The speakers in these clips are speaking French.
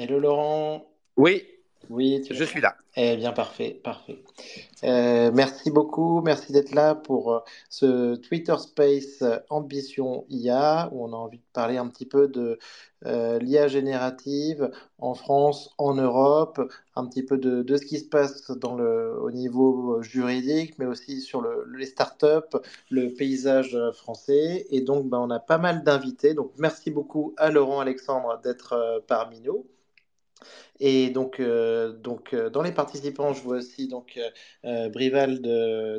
Hello Laurent. Oui, Oui, tu je suis là. Eh bien, parfait, parfait. Euh, merci beaucoup, merci d'être là pour euh, ce Twitter Space euh, Ambition IA, où on a envie de parler un petit peu de euh, l'IA générative en France, en Europe, un petit peu de, de ce qui se passe dans le, au niveau juridique, mais aussi sur le, les startups, le paysage français. Et donc, ben, on a pas mal d'invités. Donc, merci beaucoup à Laurent Alexandre d'être euh, parmi nous. Et donc, euh, donc euh, dans les participants, je vois aussi donc euh, euh, Brival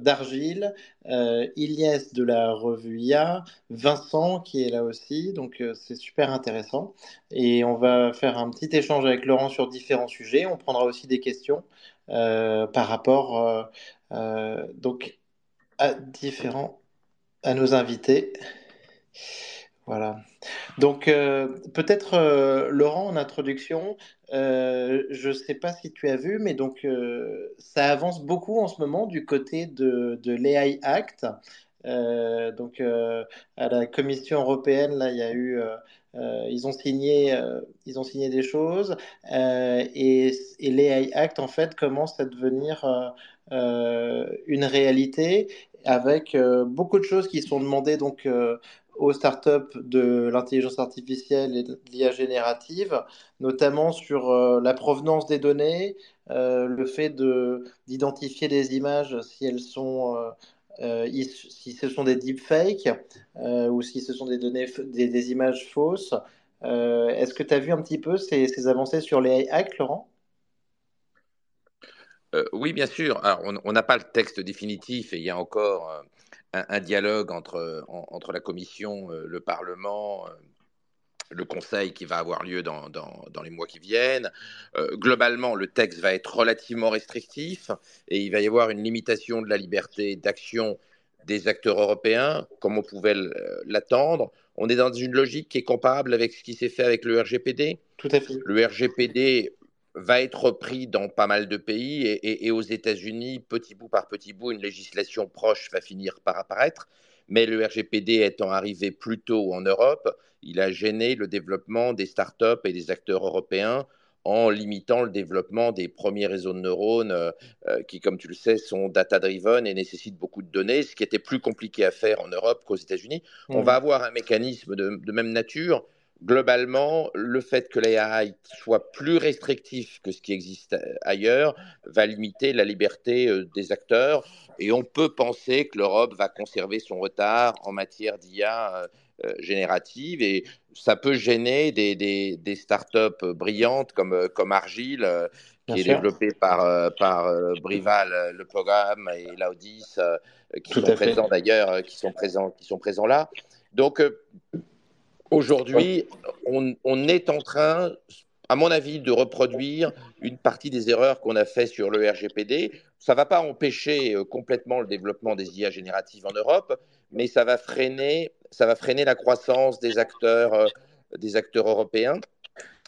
d'Argile, Ilyes de la revue IA, Vincent qui est là aussi. Donc, c'est super intéressant. Et on va faire un petit échange avec Laurent sur différents sujets. On prendra aussi des questions par rapport donc à différents à nos invités. Voilà. Donc, euh, peut-être, euh, Laurent, en introduction, euh, je ne sais pas si tu as vu, mais donc, ça avance beaucoup en ce moment du côté de, de l'AI Act. Donc, à la Commission européenne, là, il y a eu, ils ont signé, ils ont signé des choses, et, et l'AI Act, en fait, commence à devenir une réalité avec beaucoup de choses qui sont demandées, donc. Aux startups de l'intelligence artificielle et de l'IA générative, notamment sur euh, la provenance des données, euh, le fait de d'identifier les images si elles sont euh, si ce sont des deepfakes ou si ce sont des données des, images fausses. Est-ce que tu as vu un petit peu ces, avancées sur les hacks, Laurent? Oui, bien sûr. On n'a pas le texte définitif et il y a encore un, un dialogue entre, en- entre la Commission, euh, le Parlement, euh, le Conseil qui va avoir lieu dans, dans- dans les mois qui viennent. Euh, globalement, le texte va être relativement restrictif et il va y avoir une limitation de la liberté d'action des acteurs européens, comme on pouvait l'attendre. On est dans une logique qui est comparable avec ce qui s'est fait avec le RGPD. Tout à fait. Le RGPD va être repris dans pas mal de pays et, et- et aux États-Unis, petit bout par petit bout, une législation proche va finir par apparaître. Mais le RGPD étant arrivé plus tôt en Europe, il a gêné le développement des startups et des acteurs européens en limitant le développement des premiers réseaux de neurones euh, qui, comme tu le sais, sont data-driven et nécessitent beaucoup de données, ce qui était plus compliqué à faire en Europe qu'aux États-Unis. On va Mhm. avoir un mécanisme de, de même nature globalement, le fait que l'AI soit plus restrictif que ce qui existe ailleurs va limiter la liberté euh, des acteurs et on peut penser que l'Europe va conserver son retard en matière d'IA euh, euh, générative et ça peut gêner des, des, des startups brillantes comme, comme Argile Bien qui est sûr. développé par, par Brival, le programme, et Laudis, qui Tout sont présents d'ailleurs, qui sont présents, qui sont présents là. Donc. Aujourd'hui, on, on est en train, à mon avis, de reproduire une partie des erreurs qu'on a fait sur le RGPD. Ça ne va pas empêcher euh, complètement le développement des IA génératives en Europe, mais ça va freiner, ça va freiner la croissance des acteurs, euh, des acteurs européens,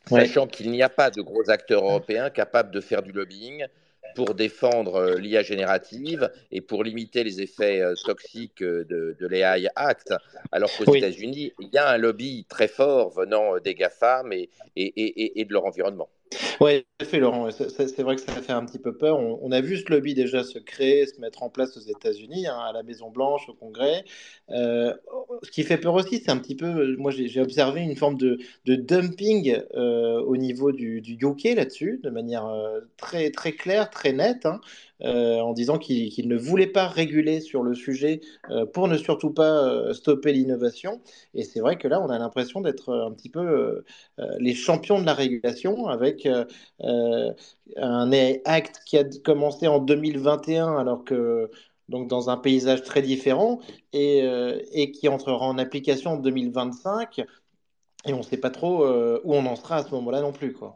Ouais. sachant qu'il n'y a pas de gros acteurs européens capables de faire du lobbying pour défendre euh, l'IA générative et pour limiter les effets euh, toxiques euh, de, de l'AI Act, alors qu'aux Oui. États-Unis, il y a un lobby très fort venant des GAFAM et, et, et, et de leur environnement. À fait, Laurent. C'est vrai que ça fait un petit peu peur. On, a vu ce lobby déjà se créer, se mettre en place aux États-Unis, hein, à la Maison-Blanche, au Congrès. Euh, ce qui fait peur aussi, c'est un petit peu, moi j'ai observé une forme de, dumping euh, au niveau du, du là-dessus, de manière euh, très, très claire, très nette, hein, euh, en disant qu'il ne voulait pas réguler sur le sujet euh, pour ne surtout pas euh, stopper l'innovation. Et c'est vrai que là, on a l'impression d'être un petit peu les champions de la régulation avec un acte qui a commencé en 2021 alors que donc dans un paysage très différent et, qui entrera en application en 2025 et on ne sait pas trop où on en sera à ce moment-là non plus quoi.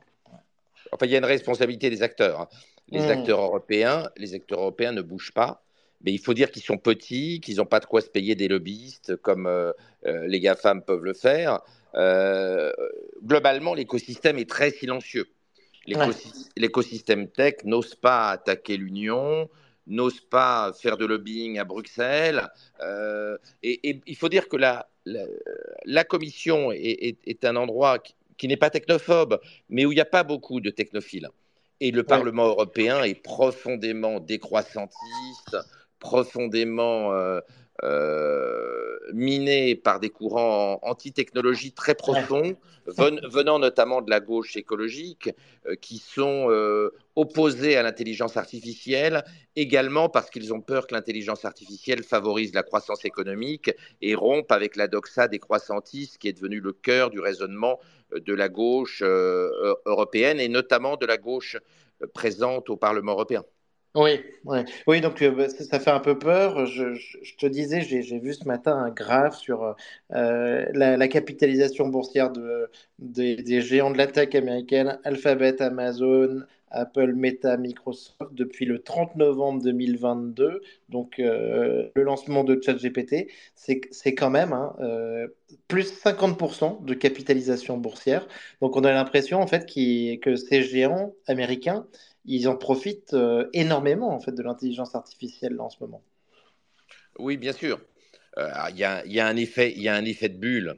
Enfin, il y a une responsabilité des acteurs. hein. Les Mmh. acteurs européens, les acteurs européens ne bougent pas. Mais il faut dire qu'ils sont petits, qu'ils n'ont pas de quoi se payer des lobbyistes comme euh, euh, les GAFAM peuvent le faire. Euh, globalement, l'écosystème est très silencieux. Ouais. L'écosystème tech n'ose pas attaquer l'Union, n'ose pas faire de lobbying à Bruxelles. Euh, et, et il faut dire que la, la, la Commission est, est- est un endroit qui, qui n'est pas technophobe, mais où il n'y a pas beaucoup de technophiles. Et le Parlement européen est profondément décroissantiste, profondément euh, euh, miné par des courants anti-technologie très profonds, venant notamment de la gauche écologique, euh, qui sont opposés à l'intelligence artificielle, également parce qu'ils ont peur que l'intelligence artificielle favorise la croissance économique et rompe avec la doxa des croissantistes, qui est devenu le cœur du raisonnement de la gauche européenne et notamment de la gauche présente au Parlement européen. Oui, oui, donc euh, bah, ça, fait un peu peur. Je, te disais, j'ai vu ce matin un graphe sur euh, la, capitalisation boursière de, des, géants de la tech américaine, Alphabet, Amazon, Apple, Meta, Microsoft, depuis le 30 novembre 2022, donc euh, le lancement de ChatGPT, c'est quand même hein, plus 50% de capitalisation boursière. Donc on a l'impression en fait que ces géants américains ils en profitent euh, énormément en fait de l'intelligence artificielle en ce moment. Oui, bien sûr. Euh, il y, a, il y a un effet de bulle.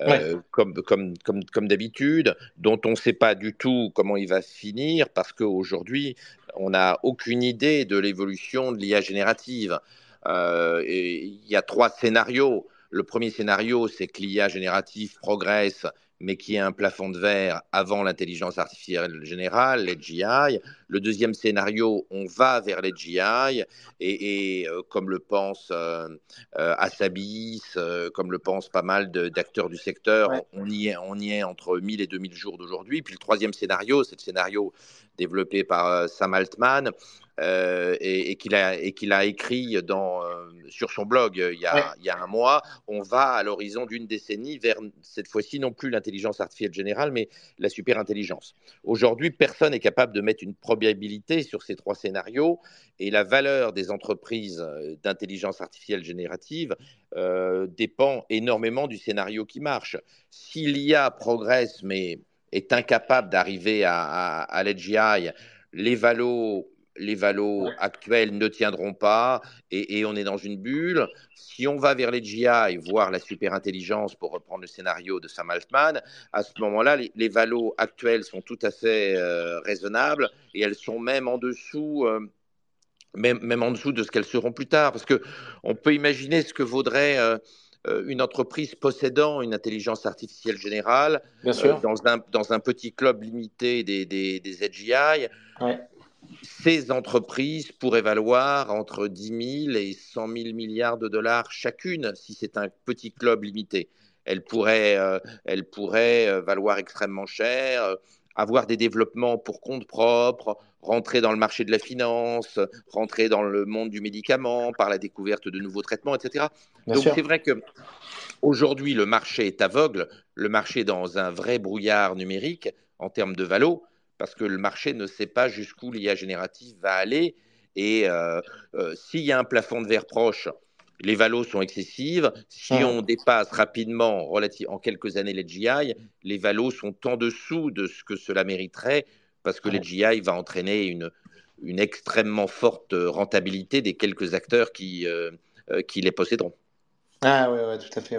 Euh, comme, comme, comme, comme d'habitude, dont on ne sait pas du tout comment il va finir, parce qu'aujourd'hui, on n'a aucune idée de l'évolution de l'IA générative. Il y a trois scénarios. Le premier scénario, c'est que l'IA générative progresse mais qui est un plafond de verre avant l'intelligence artificielle générale, l'AGI. Le deuxième scénario, on va vers l'AGI, et, et euh, comme le pense euh, euh Assabis, euh, comme le pensent pas mal d'acteurs du secteur, on, y est, on y est entre 1000 et 2000 jours d'aujourd'hui. Puis le troisième scénario, c'est le scénario développé par Sam Altman, euh, et, qu'il a, a, écrit dans, euh, sur son blog euh, il y, a, il y, a, un mois, on va à l'horizon d'une décennie vers cette fois-ci non plus l'intelligence artificielle générale, mais la superintelligence. Aujourd'hui, personne n'est capable de mettre une probabilité sur ces trois scénarios et la valeur des entreprises d'intelligence artificielle générative dépend énormément du scénario qui marche. Si l'IA progresse mais est incapable d'arriver à, à, à l'AGI, les valos les valos actuels ne tiendront pas et, on est dans une bulle. Si on va vers les GI, voir la super intelligence, pour reprendre le scénario de Sam Altman, à ce moment-là, les, valos actuels sont tout à fait euh, raisonnables et elles sont même en dessous. Euh, même, même, en dessous de ce qu'elles seront plus tard, parce que on peut imaginer ce que vaudrait euh, une entreprise possédant une intelligence artificielle générale dans, un, dans, un, petit club limité des, des, des AGI. Ouais ces entreprises pourraient valoir entre 10 000 et 100 000 milliards de dollars chacune si c'est un petit club limité. Elles pourraient, euh, euh, valoir extrêmement cher, euh, avoir des développements pour compte propre, rentrer dans le marché de la finance, rentrer dans le monde du médicament par la découverte de nouveaux traitements, etc. Donc c'est vrai que aujourd'hui le marché est aveugle, le marché est dans un vrai brouillard numérique en termes de valo parce que le marché ne sait pas jusqu'où l'IA générative va aller. Et euh, euh, s'il y a un plafond de verre proche, les valos sont excessives. Si on dépasse rapidement, en quelques années, les GI, les valos sont en dessous de ce que cela mériterait, parce que les GI va entraîner une, une extrêmement forte rentabilité des quelques acteurs qui, euh, qui les posséderont. Ah oui, ouais, tout à fait.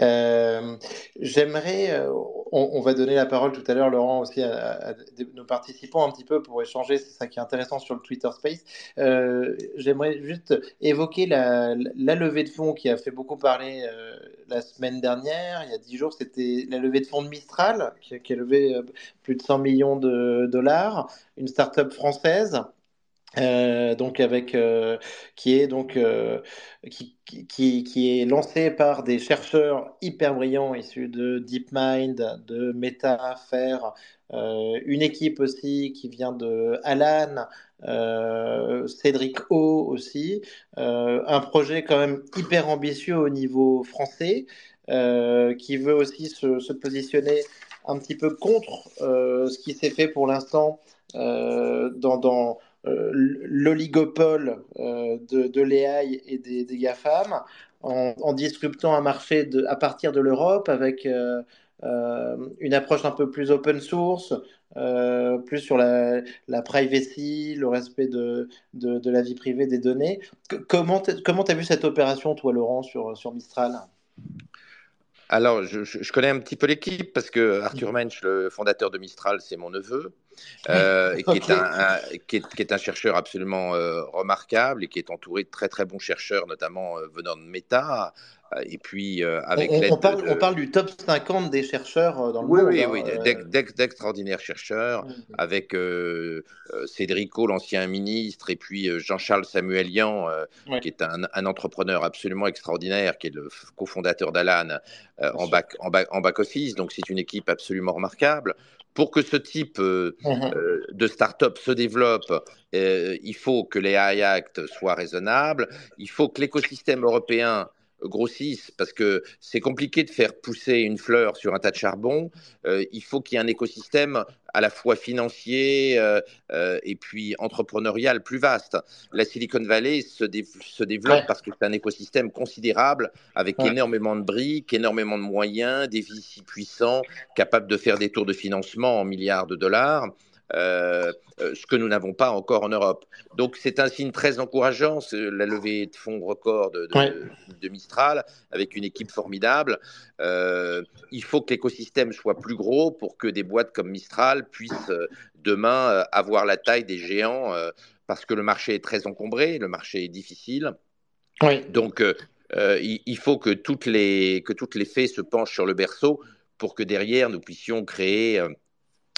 Euh, j'aimerais, euh, on, va donner la parole tout à l'heure, Laurent, aussi à, nos participants un petit peu pour échanger, c'est ça qui est intéressant sur le Twitter Space. Euh, j'aimerais juste évoquer la, levée de fonds qui a fait beaucoup parler la semaine dernière, il y a dix jours, c'était la levée de fonds de Mistral, qui, qui a levé plus de 100 millions de dollars, une start-up française. Euh, donc avec euh, qui est donc euh, qui, qui, qui, est lancé par des chercheurs hyper brillants issus de DeepMind, de Meta, Faire, une équipe aussi qui vient de Alan, Cédric O aussi, un projet quand même hyper ambitieux au niveau français qui veut aussi se, se, positionner un petit peu contre ce qui s'est fait pour l'instant dans, dans l'oligopole euh, de, de l'AI et des, des GAFAM en, disruptant un marché de, à partir de l'Europe avec euh, une approche un peu plus open source, plus sur la, la, privacy, le respect de, de, de, la vie privée des données. comment tu as vu cette opération, toi, Laurent, sur, sur Mistral? Alors, je, connais un petit peu l'équipe parce que Arthur Mensch, le fondateur de Mistral, c'est mon neveu, euh, qui, est un, qui, est, un, chercheur absolument euh, remarquable et qui est entouré de très très bons chercheurs, notamment euh, venant de Meta, et puis, avec on, on, parle, on, parle, du top 50 des chercheurs dans le monde. Oui, oui, hein, d'extraordinaires chercheurs, mmh. avec Cédrico, l'ancien ministre, et puis Jean-Charles Samuelian, qui est un, un, entrepreneur absolument extraordinaire, qui est le cofondateur d'Alan en back, en, back, en back office. Donc, c'est une équipe absolument remarquable pour que ce type mmh de start-up se développe, il faut que les AI Act soient raisonnables, il faut que l'écosystème européen grossissent parce que c'est compliqué de faire pousser une fleur sur un tas de charbon. Euh, il faut qu'il y ait un écosystème à la fois financier euh, euh, et puis entrepreneurial plus vaste. La Silicon Valley se, se développe parce que c'est un écosystème considérable avec énormément de briques, énormément de moyens, des VC puissants, capables de faire des tours de financement en milliards de dollars. Euh, euh, ce que nous n'avons pas encore en Europe. Donc c'est un signe très encourageant, la levée de fonds record de, de, Mistral, avec une équipe formidable. Euh, il faut que l'écosystème soit plus gros pour que des boîtes comme Mistral puissent demain avoir la taille des géants, parce que le marché est très encombré, le marché est difficile. Donc il, faut que toutes, les, que toutes les fées se penchent sur le berceau pour que derrière nous puissions créer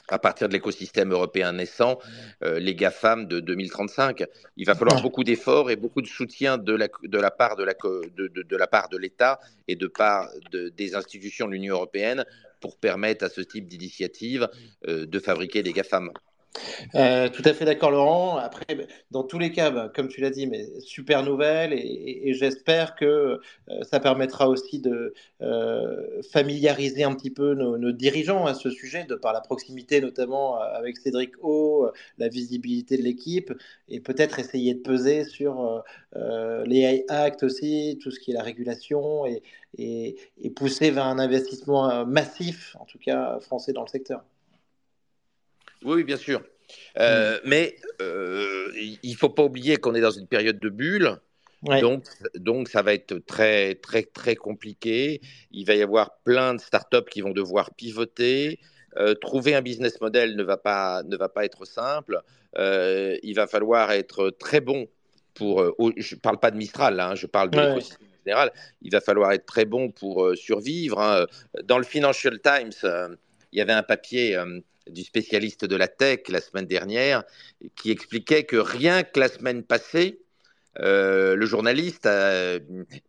à partir de l'écosystème européen naissant, euh, les GAFAM de 2035. Il va falloir beaucoup d'efforts et beaucoup de soutien de la, de la part de l'État de, de, la part et de part des institutions de l'Union européenne pour permettre à ce type d'initiative euh, de fabriquer des GAFAM. Euh, tout à fait d'accord, Laurent. Après, dans tous les cas, bah, comme tu l'as dit, mais super nouvelle et, j'espère que euh, ça permettra aussi de euh, familiariser un petit peu nos, dirigeants à ce sujet, de par la proximité notamment avec Cédric O, la visibilité de l'équipe et peut-être essayer de peser sur les Act aussi, tout ce qui est la régulation et pousser vers un investissement massif, en tout cas français, dans le secteur. Oui, bien sûr. Euh, mm. Mais euh, il ne faut pas oublier qu'on est dans une période de bulle. Donc, donc, ça va être très, très, très compliqué. Il va y avoir plein de startups qui vont devoir pivoter. Euh, trouver un business model ne va pas, ne va pas être simple. il va falloir être très bon pour. je ne parle pas de Mistral, hein, je parle de l'écosystème général. Il va falloir être très bon pour survivre. Hein. Dans le Financial Times, il y avait un papier du spécialiste de la tech la semaine dernière, qui expliquait que rien que la semaine passée, euh, le journaliste, euh,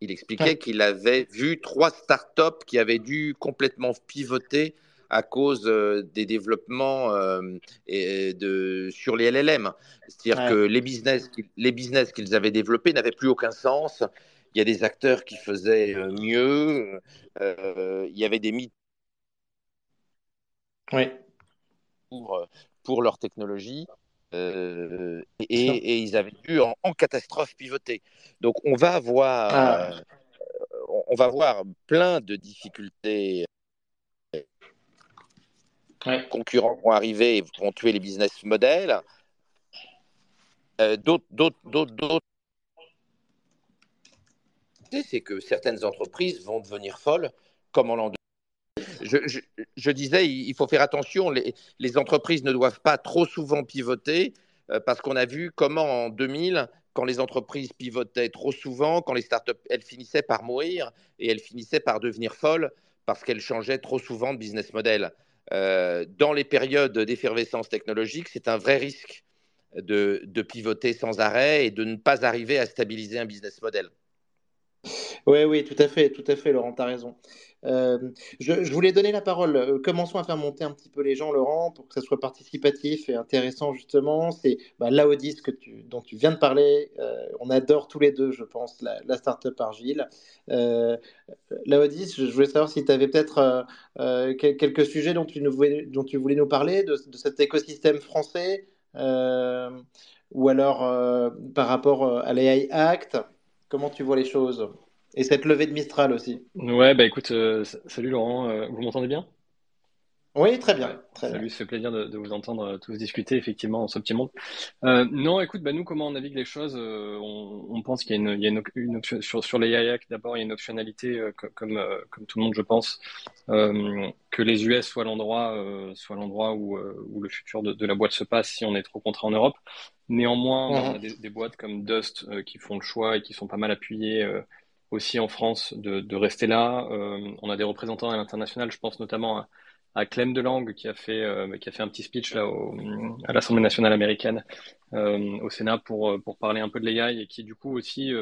il expliquait qu'il avait vu trois startups qui avaient dû complètement pivoter à cause euh, des développements et de, sur les LLM. C'est-à-dire que les business, les business qu'ils avaient développés n'avaient plus aucun sens. Il y a des acteurs qui faisaient mieux. il y avait des mythes. Oui pour, euh, pour leur technologie. Euh, et, ils avaient dû en, catastrophe pivoter. Donc on va avoir, ah. euh, on va avoir plein de difficultés. Les concurrents vont arriver et vont tuer les business models. d'autres, d'autres, d'autres, c'est que certaines entreprises vont devenir folles, comme en l'an je, disais, il faut faire attention, les, entreprises ne doivent pas trop souvent pivoter, euh, parce qu'on a vu comment en 2000, quand les entreprises pivotaient trop souvent, quand les startups, elles finissaient par mourir et elles finissaient par devenir folles parce qu'elles changeaient trop souvent de business model. Euh, dans les périodes d'effervescence technologique, c'est un vrai risque de, de, pivoter sans arrêt et de ne pas arriver à stabiliser un business model. Oui, oui, tout à fait, tout à fait, Laurent, tu as raison. Euh, je, voulais donner la parole. Euh, commençons à faire monter un petit peu les gens, Laurent, pour que ça soit participatif et intéressant, justement. C'est bah, dont tu viens de parler. Euh, on adore tous les deux, je pense, la, la startup Argile. Euh, je voulais savoir si tu avais peut-être quelques sujets dont tu, voulais, nous parler, de cet écosystème français, ou alors par rapport à l'AI Act. Comment tu vois les choses? Et cette levée de Mistral aussi. Ouais, bah écoute, euh, salut Laurent, euh, vous m'entendez bien? Oui, très bien. Salut, ça fait plaisir de, vous entendre euh, tous discuter effectivement en ce petit monde. Euh, non, écoute, bah, nous, comment on navigue les choses on, pense qu'il y a une, une, option sur, sur les IAC. D'abord, il y a une optionnalité, comme, comme tout le monde, je pense, que les US soient l'endroit, soit l'endroit où, où le futur de, la boîte se passe si on est trop contraint en Europe. Néanmoins, on a des, boîtes comme Dust qui font le choix et qui sont pas mal appuyées aussi en France de, de rester là. on a des représentants à l'international, je pense notamment à à Clem DeLange qui a fait euh, qui a fait un petit speech là à l'Assemblée nationale américaine euh, au Sénat pour euh, pour parler un peu de l'AI et qui du coup aussi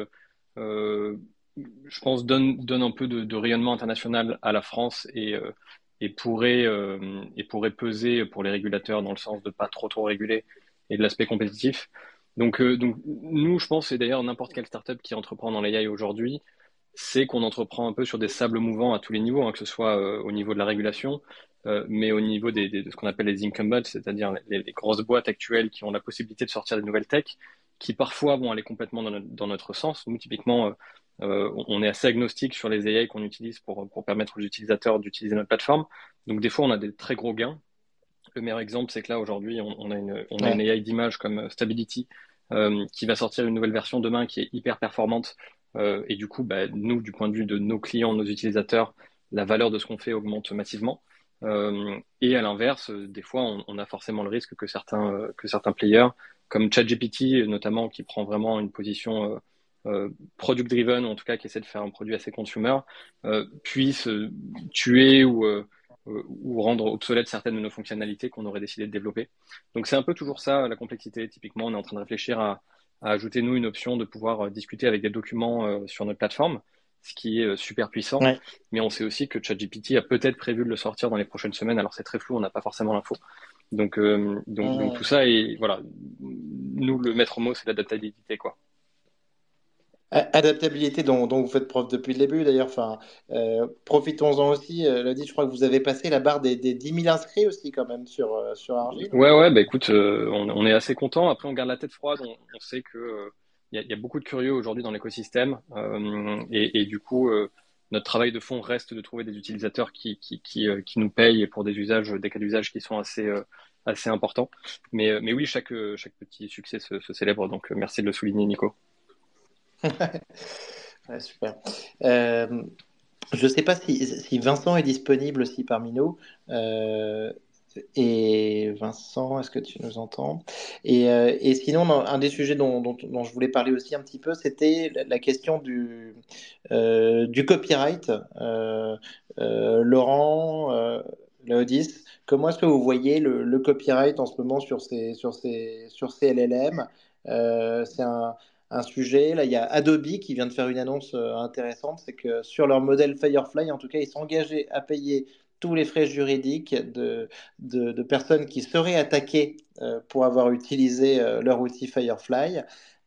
je pense donne donne un peu de, rayonnement international à la France et et pourrait et pourrait peser pour les régulateurs dans le sens de pas trop trop réguler et de l'aspect compétitif. Donc donc nous je pense et d'ailleurs n'importe quelle startup qui entreprend dans l'AI aujourd'hui c'est qu'on entreprend un peu sur des sables mouvants à tous les niveaux, hein, que ce soit au niveau de la régulation, euh, mais au niveau des, de ce qu'on appelle les incumbents, c'est-à-dire les, grosses boîtes actuelles qui ont la possibilité de sortir des nouvelles techs, qui parfois vont aller complètement dans notre, sens. Nous, typiquement, euh, euh, on est assez agnostique sur les AI qu'on utilise pour, pour permettre aux utilisateurs d'utiliser notre plateforme. Donc, des fois, on a des très gros gains. Le meilleur exemple, c'est que là, aujourd'hui, on, a une, on a une AI d'image comme Stability qui va sortir une nouvelle version demain qui est hyper performante. Et du coup, bah, nous, du point de vue de nos clients, nos utilisateurs, la valeur de ce qu'on fait augmente massivement. Euh, et à l'inverse, euh, des fois, on, a forcément le risque que certains, euh, que certains players, comme ChatGPT notamment, qui prend vraiment une position euh, product driven, ou en tout cas qui essaie de faire un produit assez consumer, euh, puissent tuer ou, ou rendre obsolètes certaines de nos fonctionnalités qu'on aurait décidé de développer. Donc c'est un peu toujours ça la complexité. Typiquement, on est en train de réfléchir à, à ajouter nous une option de pouvoir discuter avec des documents sur notre plateforme ce qui est euh, super puissant. Mais on sait aussi que ChatGPT a peut-être prévu de le sortir dans les prochaines semaines. Alors c'est très flou, on n'a pas forcément l'info. Donc, euh, donc, donc, tout ça et voilà. Nous, le maître mot, c'est l'adaptabilité, quoi. Adaptabilité dont, vous faites preuve depuis le début d'ailleurs. Enfin, euh, profitons-en aussi. Euh, dit, je crois que vous avez passé la barre des, des 10 000 inscrits aussi quand même sur, sur Argile. Ouais, ouais, bah écoute, on, on, est assez content. Après, on garde la tête froide. On, sait que il y, a beaucoup de curieux aujourd'hui dans l'écosystème euh, et, du coup, euh, notre travail de fond reste de trouver des utilisateurs qui, qui, qui, euh, nous payent pour des usages, des cas d'usage qui sont assez, assez importants. Mais, mais oui, chaque, chaque petit succès se célèbre, donc merci de le souligner, Nico. Super. je ne sais pas si, Vincent est disponible aussi parmi nous. Et Vincent, est-ce que tu nous entends? Et, euh, et, sinon, un des sujets dont, je voulais parler aussi un petit peu, c'était la, question du, euh, copyright. Euh, euh Laurent, euh, Laodis, comment est-ce que vous voyez le, le, copyright en ce moment sur ces, sur ces, sur ces LLM C'est un, un sujet. Là, il y a Adobe qui vient de faire une annonce intéressante, c'est que sur leur modèle Firefly, en tout cas, ils sont engagés à payer tous les frais juridiques de, personnes qui seraient attaquées euh, pour avoir utilisé euh, leur outil Firefly.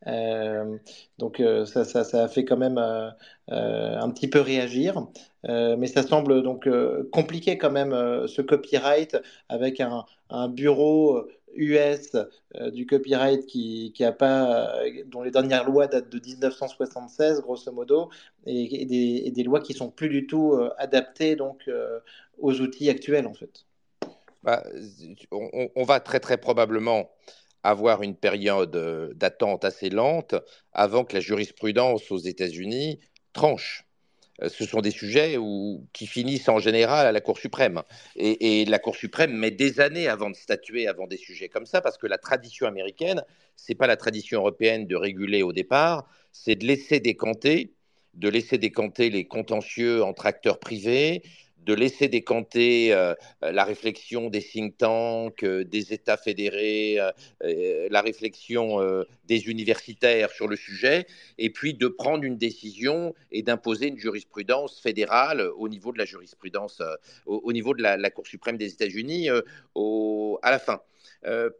Euh, donc ça, ça, a fait quand même un petit peu réagir, mais ça semble donc compliqué quand même ce copyright avec un bureau US euh, du copyright qui, qui a pas, euh, dont les dernières lois datent de 1976 grosso modo, et, des, des, lois qui sont plus du tout euh, adaptées donc aux outils actuels en fait. Bah, on, on, va très très probablement avoir une période d'attente assez lente avant que la jurisprudence aux États-Unis tranche. Euh, ce sont des sujets qui finissent en général à la Cour suprême. Et, la Cour suprême met des années avant de statuer avant des sujets comme ça, parce que la tradition américaine, c'est pas la tradition européenne de réguler au départ, c'est de laisser décanter, de laisser décanter les contentieux entre acteurs privés, de laisser décanter euh, la réflexion des think tanks, euh, des États fédérés, euh, la réflexion des universitaires sur le sujet, et puis de prendre une décision et d'imposer une jurisprudence fédérale au niveau de la jurisprudence, au, niveau de la, Cour suprême des États-Unis à la fin.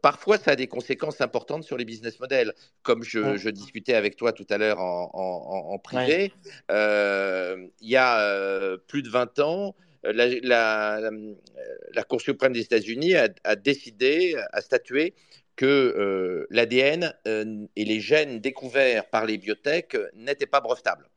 parfois, ça a des conséquences importantes sur les business models. Comme je, discutais avec toi tout à l'heure en, privé, il y a plus de 20 ans, la, la, Cour suprême des États-Unis a, décidé, a statué que euh, l'ADN euh, et les gènes découverts par les biotech n'étaient pas brevetables.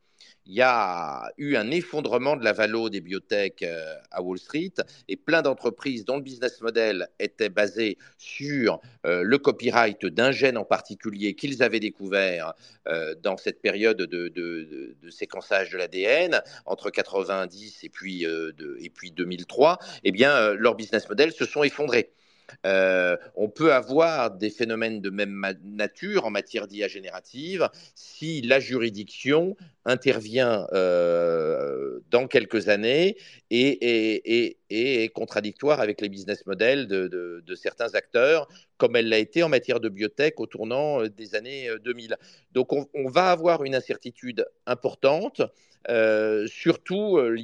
Il y a eu un effondrement de la valeur des biotech euh, à Wall Street et plein d'entreprises dont le business model était basé sur euh, le copyright d'un gène en particulier qu'ils avaient découvert euh, dans cette période de, séquençage de l'ADN entre 90 et puis, et puis 2003, eh bien, leurs business models se sont effondrés. On peut avoir des phénomènes de même nature en matière d'IA générative si la juridiction intervient euh, dans quelques années et, est contradictoire avec les business models de, certains acteurs, comme elle l'a été en matière de biotech au tournant euh, des années 2000. Donc on va avoir une incertitude importante. Euh, surtout euh,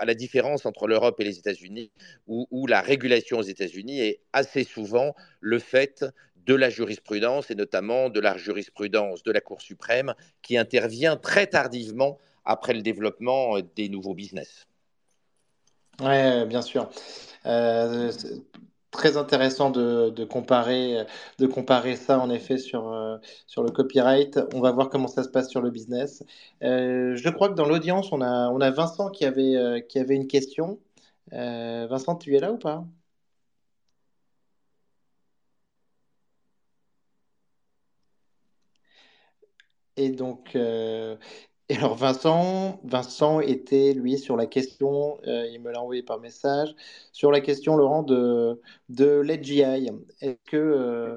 à la différence entre l'Europe et les États-Unis, où, la régulation aux États-Unis est assez souvent le fait de la jurisprudence, et notamment de la jurisprudence de la Cour suprême, qui intervient très tardivement après le développement des nouveaux business. Oui, bien sûr. Euh, très intéressant de, comparer, de comparer ça en effet sur, euh, sur le copyright. On va voir comment ça se passe sur le business. Euh, je crois que dans l'audience, on a, on a Vincent qui avait, euh, qui avait une question. Vincent, tu es là ou pas? Et donc, et alors Vincent, Vincent était lui sur la question, euh, il me l'a envoyé par message, sur la question Laurent de, de l'AGI. Est-ce que euh,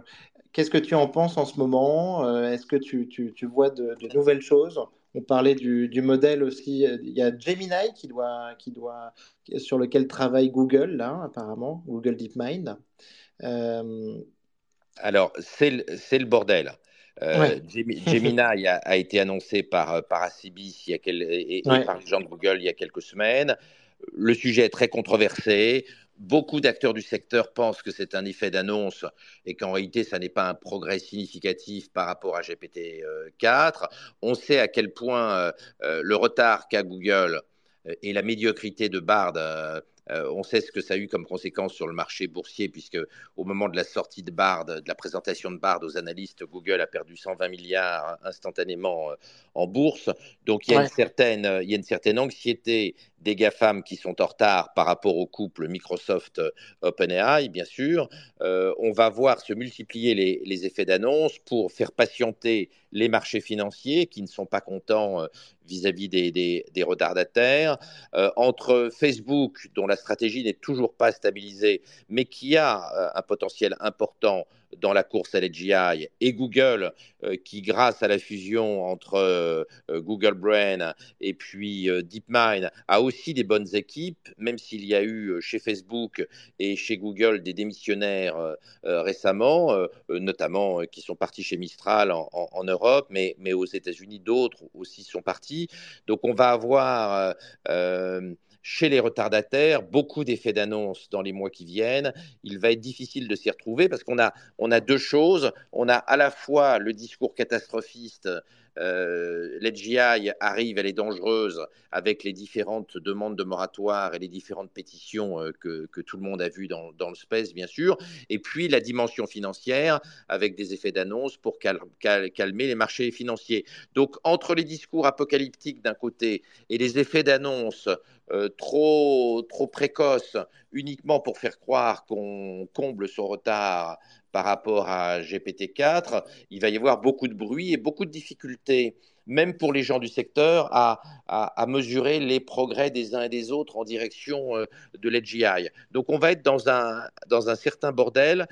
qu'est-ce que tu en penses en ce moment euh, Est-ce que tu, tu, tu vois de, de, nouvelles choses? On parlait du, du, modèle aussi. Il y a Gemini qui doit, qui doit, sur lequel travaille Google là apparemment, Google DeepMind. Alors c'est le bordel. Euh, Gemini a, été annoncé par, euh, par Acibis il y a et, par les gens de Google il y a quelques semaines. Le sujet est très controversé. Beaucoup d'acteurs du secteur pensent que c'est un effet d'annonce et qu'en réalité, ça n'est pas un progrès significatif par rapport à GPT-4. On sait à quel point euh, le retard qu'a Google et la médiocrité de Bard euh, on sait ce que ça a eu comme conséquence sur le marché boursier, puisque au moment de la sortie de Bard, de la présentation de Bard aux analystes, Google a perdu 120 milliards instantanément euh, en bourse. Donc il y a, une, certaine, il y a une certaine anxiété des GAFAM qui sont en retard par rapport au couple Microsoft-OpenAI, bien sûr. Euh, on va voir se multiplier les, effets d'annonce pour faire patienter les marchés financiers qui ne sont pas contents euh, vis-à-vis des, retardataires. Euh, entre Facebook, dont la stratégie n'est toujours pas stabilisée, mais qui a un potentiel important dans la course à l'AGI et Google euh, qui, grâce à la fusion entre euh, euh, Google Brain et puis DeepMind, a aussi des bonnes équipes, même s'il y a eu chez Facebook et chez Google des démissionnaires récemment, notamment qui sont partis chez Mistral en, Europe, mais, mais aux États-Unis, d'autres aussi sont partis. Donc on va avoir chez les retardataires, beaucoup d'effets d'annonce dans les mois qui viennent. Il va être difficile de s'y retrouver parce qu'on a, on a deux choses. On a à la fois le discours catastrophiste euh, arrive, elle est dangereuse avec les différentes demandes de moratoire et les différentes pétitions euh, que, tout le monde a vues dans, le space, bien sûr. Et puis la dimension financière avec des effets d'annonce pour calmer les marchés financiers. Donc entre les discours apocalyptiques d'un côté et les effets d'annonce euh, trop, trop précoces uniquement pour faire croire qu'on comble son retard par rapport à GPT-4, il va y avoir beaucoup de bruit et beaucoup de difficultés, même pour les gens du secteur, à, mesurer les progrès des uns et des autres en direction euh, de l'AGI. Donc on va être dans un, dans un certain bordel.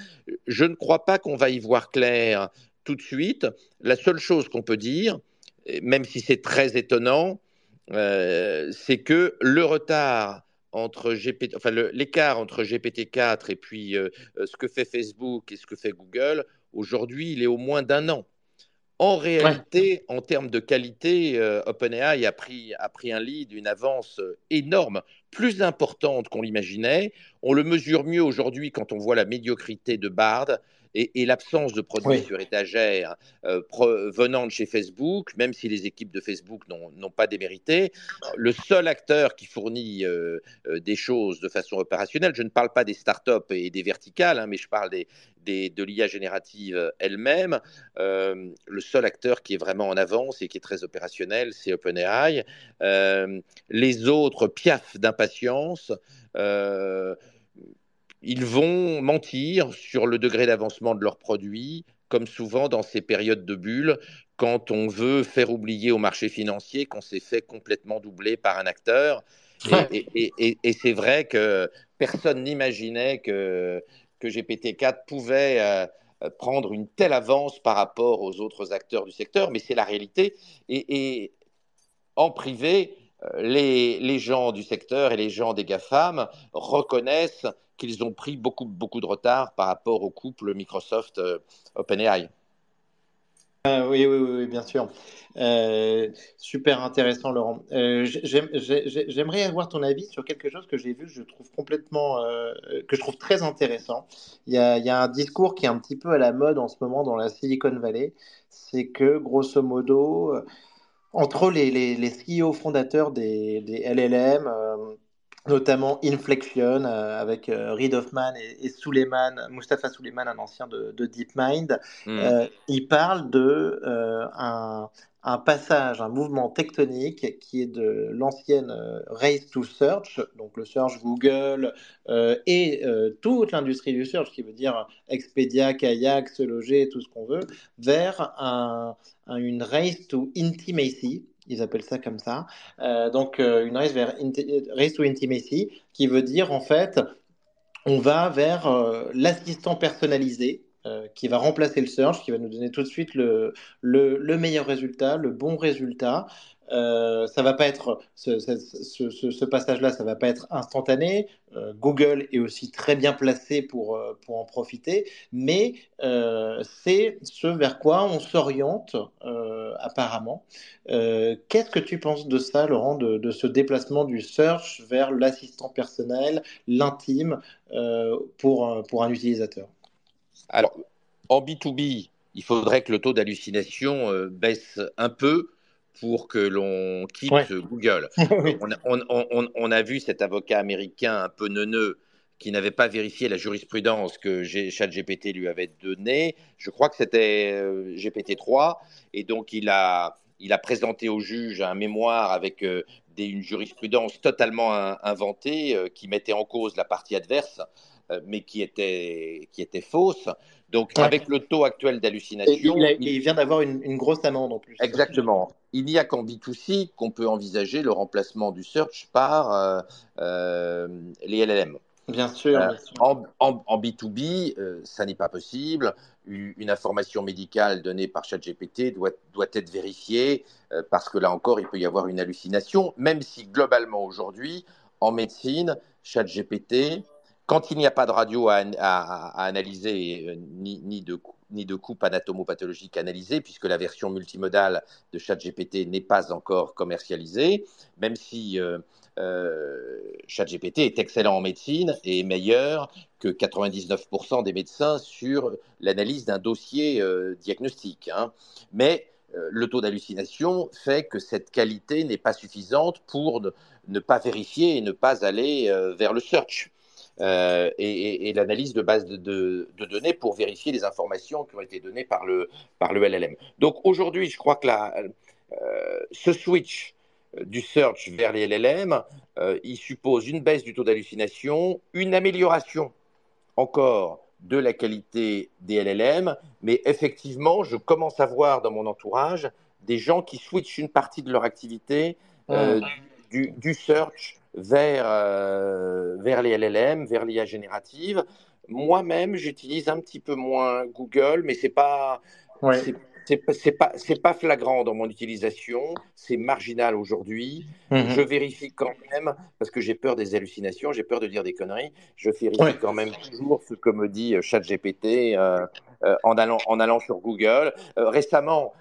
Je ne crois pas qu'on va y voir clair tout de suite. La seule chose qu'on peut dire, même si c'est très étonnant, euh, c'est que le retard entre GPT, enfin l'écart entre GPT-4 et puis euh, euh, ce que fait Facebook et ce que fait Google, aujourd'hui, il est au moins d'un an. En réalité, en termes de qualité, euh, OpenAI a pris, a pris un lead, une avance énorme, plus importante qu'on l'imaginait. on le mesure mieux aujourd'hui quand on voit la médiocrité de Bard et, l'absence de produits sur étagère euh, venant de chez Facebook, même si les équipes de Facebook n'ont pas démérité. Le seul acteur qui fournit euh, euh, des choses de façon opérationnelle, je ne parle pas des startups et des verticales, hein, mais je parle des, de l'IA générative elle-même. le seul acteur qui est vraiment en avance et qui est très opérationnel, c'est OpenAI. les autres piaffent d'impatience ils vont mentir sur le degré d'avancement de leurs produits, comme souvent dans ces périodes de bulle, quand on veut faire oublier au marché financier qu'on s'est fait complètement doubler par un acteur. Et, c'est vrai que personne n'imaginait que, que GPT-4 pouvait euh, prendre une telle avance par rapport aux autres acteurs du secteur, mais c'est la réalité. Et, en privé, euh, les, les, gens du secteur et les gens des GAFAM reconnaissent qu'ils ont pris beaucoup, beaucoup de retard par rapport au couple Microsoft-OpenAI. Euh, oui, oui, oui, bien sûr. Euh, super intéressant, Laurent. Euh, j'aimerais avoir ton avis sur quelque chose que j'ai vu, je trouve complètement, que je trouve très intéressant. Il y, a, un discours qui est un petit peu à la mode en ce moment dans la Silicon Valley, c'est que grosso modo, entre les, les, les CEO fondateurs des LLM, notamment Inflection euh, avec euh, Reid Hoffman et, et Suleiman, Mustafa Suleiman, un ancien de, DeepMind. Hmm. Euh, il parle de un, un, passage, un mouvement tectonique qui est de l'ancienne race to search, donc le search Google et toute l'industrie du search, qui veut dire Expedia, Kayak, Se Loger, tout ce qu'on veut, vers un, une race to intimacy ils appellent ça comme ça. Euh, donc, euh, une race vers race to intimacy, qui veut dire en fait, on va vers euh, l'assistant personnalisé qui va remplacer le search, qui va nous donner tout de suite le, le, le meilleur résultat, le bon résultat. Euh, ça va pas être ce, passage-là, ça va pas être instantané. Euh, Google est aussi très bien placé pour, euh, en profiter, mais c'est ce vers quoi on s'oriente apparemment. Qu'est-ce que tu penses de ça, Laurent, de, de ce déplacement du search vers l'assistant personnel, l'intime pour, pour un utilisateur? Alors, en B2B, il faudrait que le taux d'hallucination baisse un peu pour que l'on quitte Google. on, a, vu cet avocat américain un peu neuneux qui n'avait pas vérifié la jurisprudence que ChatGPT lui avait donnée. Je crois que c'était euh, GPT-3. Et donc, il a, il a présenté au juge un mémoire avec euh, des, une jurisprudence totalement inventée euh, qui mettait en cause la partie adverse, mais qui était, qui était fausse. Donc, avec le taux actuel d'hallucination. Il, vient d'avoir une, grosse amende en plus. Exactement. Il n'y a qu'en B2C qu'on peut envisager le remplacement du search par euh, euh, les LLM. Bien sûr. Euh, en, B2B, ça n'est pas possible. Une information médicale donnée par ChatGPT doit, doit être vérifiée parce que là encore, il peut y avoir une hallucination, même si globalement aujourd'hui, en médecine, ChatGPT quand il n'y a pas de radio à, analyser, euh, ni, de, coupe anatomopathologique analysée, puisque la version multimodale de ChatGPT n'est pas encore commercialisée, même si euh, euh, ChatGPT est excellent en médecine et meilleur que 99% des médecins sur l'analyse d'un dossier diagnostique. Hein. Mais le taux d'hallucination fait que cette qualité n'est pas suffisante pour ne, pas vérifier et ne pas aller vers le search. Euh, et, l'analyse de base de, données pour vérifier les informations qui ont été données par le, par le LLM. Donc aujourd'hui, je crois que la, euh, ce switch du search vers les LLM, euh, il suppose une baisse du taux d'hallucination, une amélioration encore de la qualité des LLM, mais effectivement, je commence à voir dans mon entourage des gens qui switchent une partie de leur activité mmh. du, du, search vers, euh, vers les LLM, vers l'IA générative. Moi-même, j'utilise un petit peu moins Google, mais c'est pas. C'est pas, pas flagrant dans mon utilisation, c'est marginal aujourd'hui. Mhm. Je vérifie quand même, parce que j'ai peur des hallucinations, j'ai peur de dire des conneries, je vérifie quand même toujours ce que me dit euh, ChatGPT euh, euh, en, allant, en allant sur Google. récemment,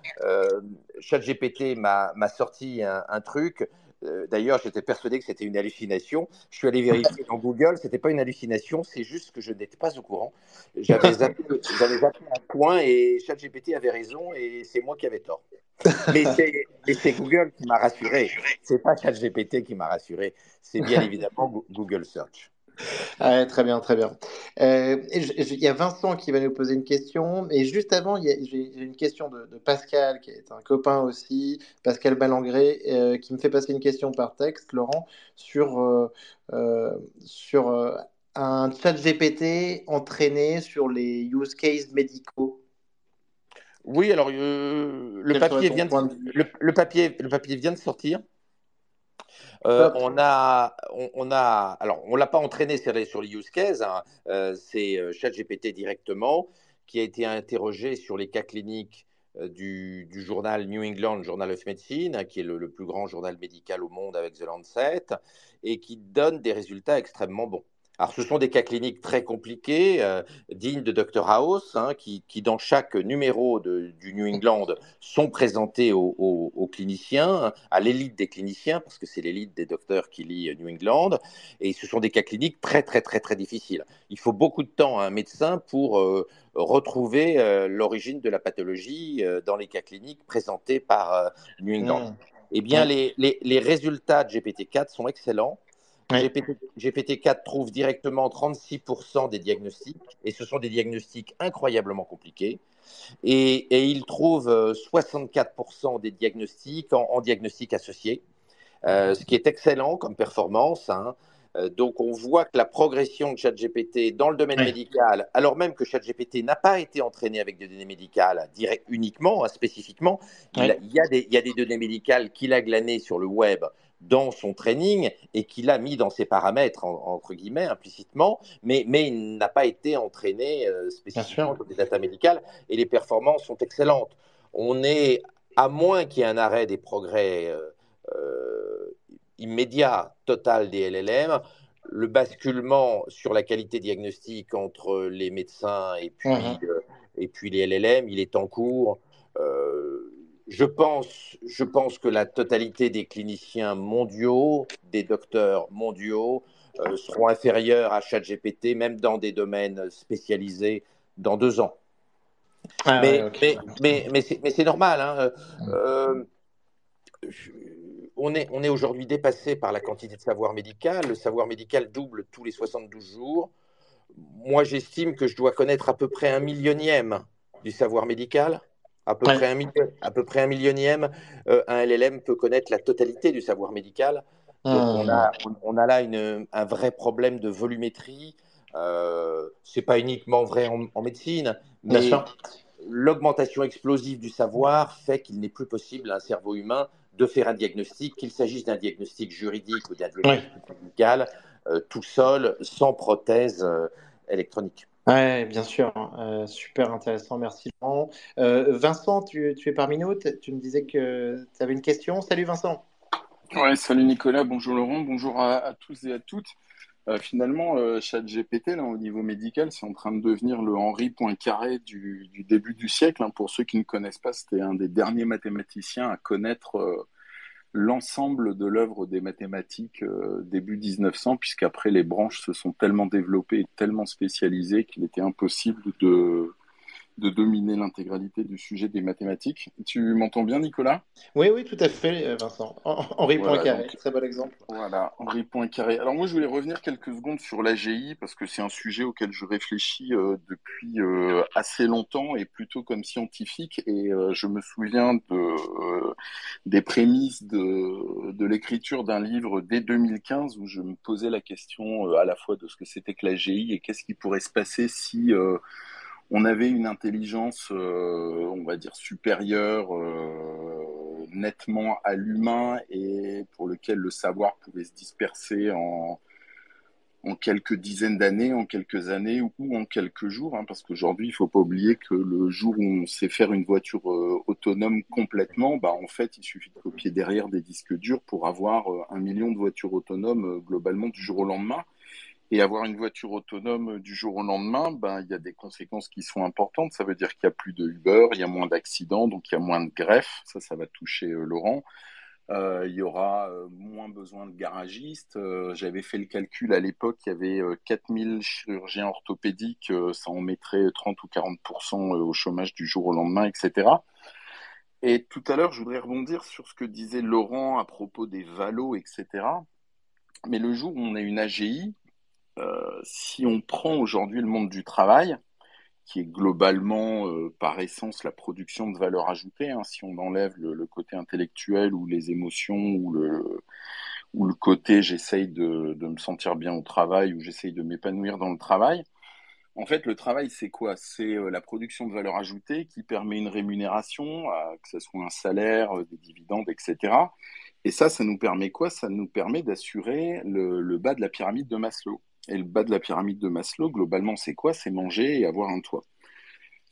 ChatGPT m'a sorti un, un, truc Euh, d'ailleurs, j'étais persuadé que c'était une hallucination. Je suis allé vérifier dans Google, c'était pas une hallucination, c'est juste que je n'étais pas au courant. J'avais zappé, un point et ChatGPT avait raison et c'est moi qui avais tort. Mais c'est Google qui m'a rassuré. C'est pas ChatGPT qui m'a rassuré. C'est bien évidemment Google Search. Ah très bien, très bien. Euh, il y a Vincent qui va nous poser une question. Et juste avant, j'ai une question de, Pascal, qui est un copain aussi, Pascal Balangré, euh, qui me fait passer une question par texte, Laurent, sur, euh, sur un chat GPT entraîné sur les use cases médicaux. Oui, alors le, papier vient le, papier, le papier vient de sortir. Euh, on a, on, a, alors on l'a pas entraîné sur les use cases, hein. euh, c'est euh, ChatGPT directement qui a été interrogé sur les cas cliniques du, journal New England Journal of Medicine, hein, qui est le, le, plus grand journal médical au monde avec The Lancet, et qui donne des résultats extrêmement bons. Alors, ce sont des cas cliniques très compliqués, euh, dignes de Dr House, hein, qui, dans chaque numéro du New England sont présentés aux, cliniciens, à l'élite des cliniciens, parce que c'est l'élite des docteurs qui lit New England. Et ce sont des cas cliniques très, très, très, très difficiles. Il faut beaucoup de temps à un médecin pour euh, retrouver euh, l'origine de la pathologie dans les cas cliniques présentés par New England. Mmh. Eh bien, les, les résultats de GPT-4 sont excellents. GPT, 4 trouve directement 36% des diagnostics, et ce sont des diagnostics incroyablement compliqués. Et, il trouve 64% euh, des diagnostics en, diagnostic associé, euh, ce qui est excellent comme performance. Hein. Euh, donc on voit que la progression de ChatGPT dans le domaine médical, alors même que ChatGPT n'a pas été entraîné avec des données médicales direct, uniquement, hein, spécifiquement, il, y a des, il, y a des, données médicales qu'il a glanées sur le web dans son training et qu'il a mis dans ses paramètres, entre guillemets, implicitement, mais, mais il n'a pas été entraîné euh, spécifiquement sur des data médicales et les performances sont excellentes. On est, à moins qu'il y ait un arrêt des progrès euh, euh, immédiats total des LLM, le basculement sur la qualité diagnostique entre les médecins et puis, mmh et puis les LLM, il est en cours je pense, je pense que la totalité des cliniciens mondiaux, des docteurs mondiaux, euh, seront inférieurs à ChatGPT, même dans des domaines spécialisés, dans deux ans. Ah mais, mais, mais, c'est normal. Hein. Euh, on est, on est aujourd'hui dépassé par la quantité de savoir médical. Le savoir médical double tous les 72 jours. Moi, j'estime que je dois connaître à peu près un millionième du savoir médical à peu, près un à peu près un millionième, euh, un LLM peut connaître la totalité du savoir médical. Donc on, a, on, a, là une, un vrai problème de volumétrie. Euh, c'est pas uniquement vrai en, médecine, mais l'augmentation explosive du savoir fait qu'il n'est plus possible à un cerveau humain de faire un diagnostic, qu'il s'agisse d'un diagnostic juridique ou d'un diagnostic médical, euh, tout seul, sans prothèse euh, électronique. Oui, bien sûr. Euh, super intéressant. Merci, Laurent. Euh, Vincent, tu, es parmi nous? Tu me disais que tu avais une question. Salut, Vincent. Ouais, salut Nicolas. Bonjour, Laurent. Bonjour à, tous et à toutes. Euh, finalement, ChatGPT, là, au niveau médical, c'est en train de devenir le Henri Poincaré du, du début du siècle. Hein. Pour ceux qui ne connaissent pas, c'était un des derniers mathématiciens à connaître l'ensemble de l'œuvre des mathématiques euh, début 1900, puisqu'après les branches se sont tellement développées et tellement spécialisées qu'il était impossible de, de dominer l'intégralité du sujet des mathématiques. Tu m'entends bien, Nicolas? Oui, oui, tout à fait, euh, Vincent. Henri Poincaré, très bon exemple. Voilà, Henri Poincaré. Alors moi, je voulais revenir quelques secondes sur l'AGI, parce que c'est un sujet auquel je réfléchis euh, depuis euh, assez longtemps, et plutôt comme scientifique, et je me souviens de, des prémices de, de l'écriture d'un livre dès 2015, où je me posais la question à la fois de ce que c'était que l'AGI, et qu'est-ce qui pourrait se passer si on avait une intelligence, euh, on va dire, supérieure euh, nettement à l'humain et pour lequel le savoir pouvait se disperser en, quelques dizaines d'années, en quelques années ou en quelques jours, hein, parce qu'aujourd'hui, il ne faut pas oublier que le jour où on sait faire une voiture euh, autonome complètement, bah, en fait, il suffit de copier derrière des disques durs pour avoir un million de voitures autonomes globalement du jour au lendemain. Et avoir une voiture autonome du jour au lendemain, ben, il y a des conséquences qui sont importantes. Ça veut dire qu'il y a plus de Uber, il y a moins d'accidents, donc il y a moins de greffes. Ça, ça va toucher euh, Laurent. Euh, il y aura euh, moins besoin de garagistes. J'avais fait le calcul à l'époque, il y avait 4000 chirurgiens orthopédiques, ça en mettrait 30 ou 40% au chômage du jour au lendemain, etc. Et tout à l'heure, je voudrais rebondir sur ce que disait Laurent à propos des valos, etc. Mais le jour où on a une AGI, si on prend aujourd'hui le monde du travail, qui est globalement, euh, par essence, la production de valeur ajoutée. Hein, si on enlève le, côté intellectuel ou les émotions ou le, côté j'essaye de, me sentir bien au travail ou j'essaye de m'épanouir dans le travail. En fait, le travail, c'est quoi? C'est euh, la production de valeur ajoutée qui permet une rémunération, que ce soit un salaire, euh, des dividendes, etc. Et ça, ça nous permet quoi? Ça nous permet d'assurer le bas de la pyramide de Maslow. Et le bas de la pyramide de Maslow, globalement, c'est quoi? C'est manger et avoir un toit.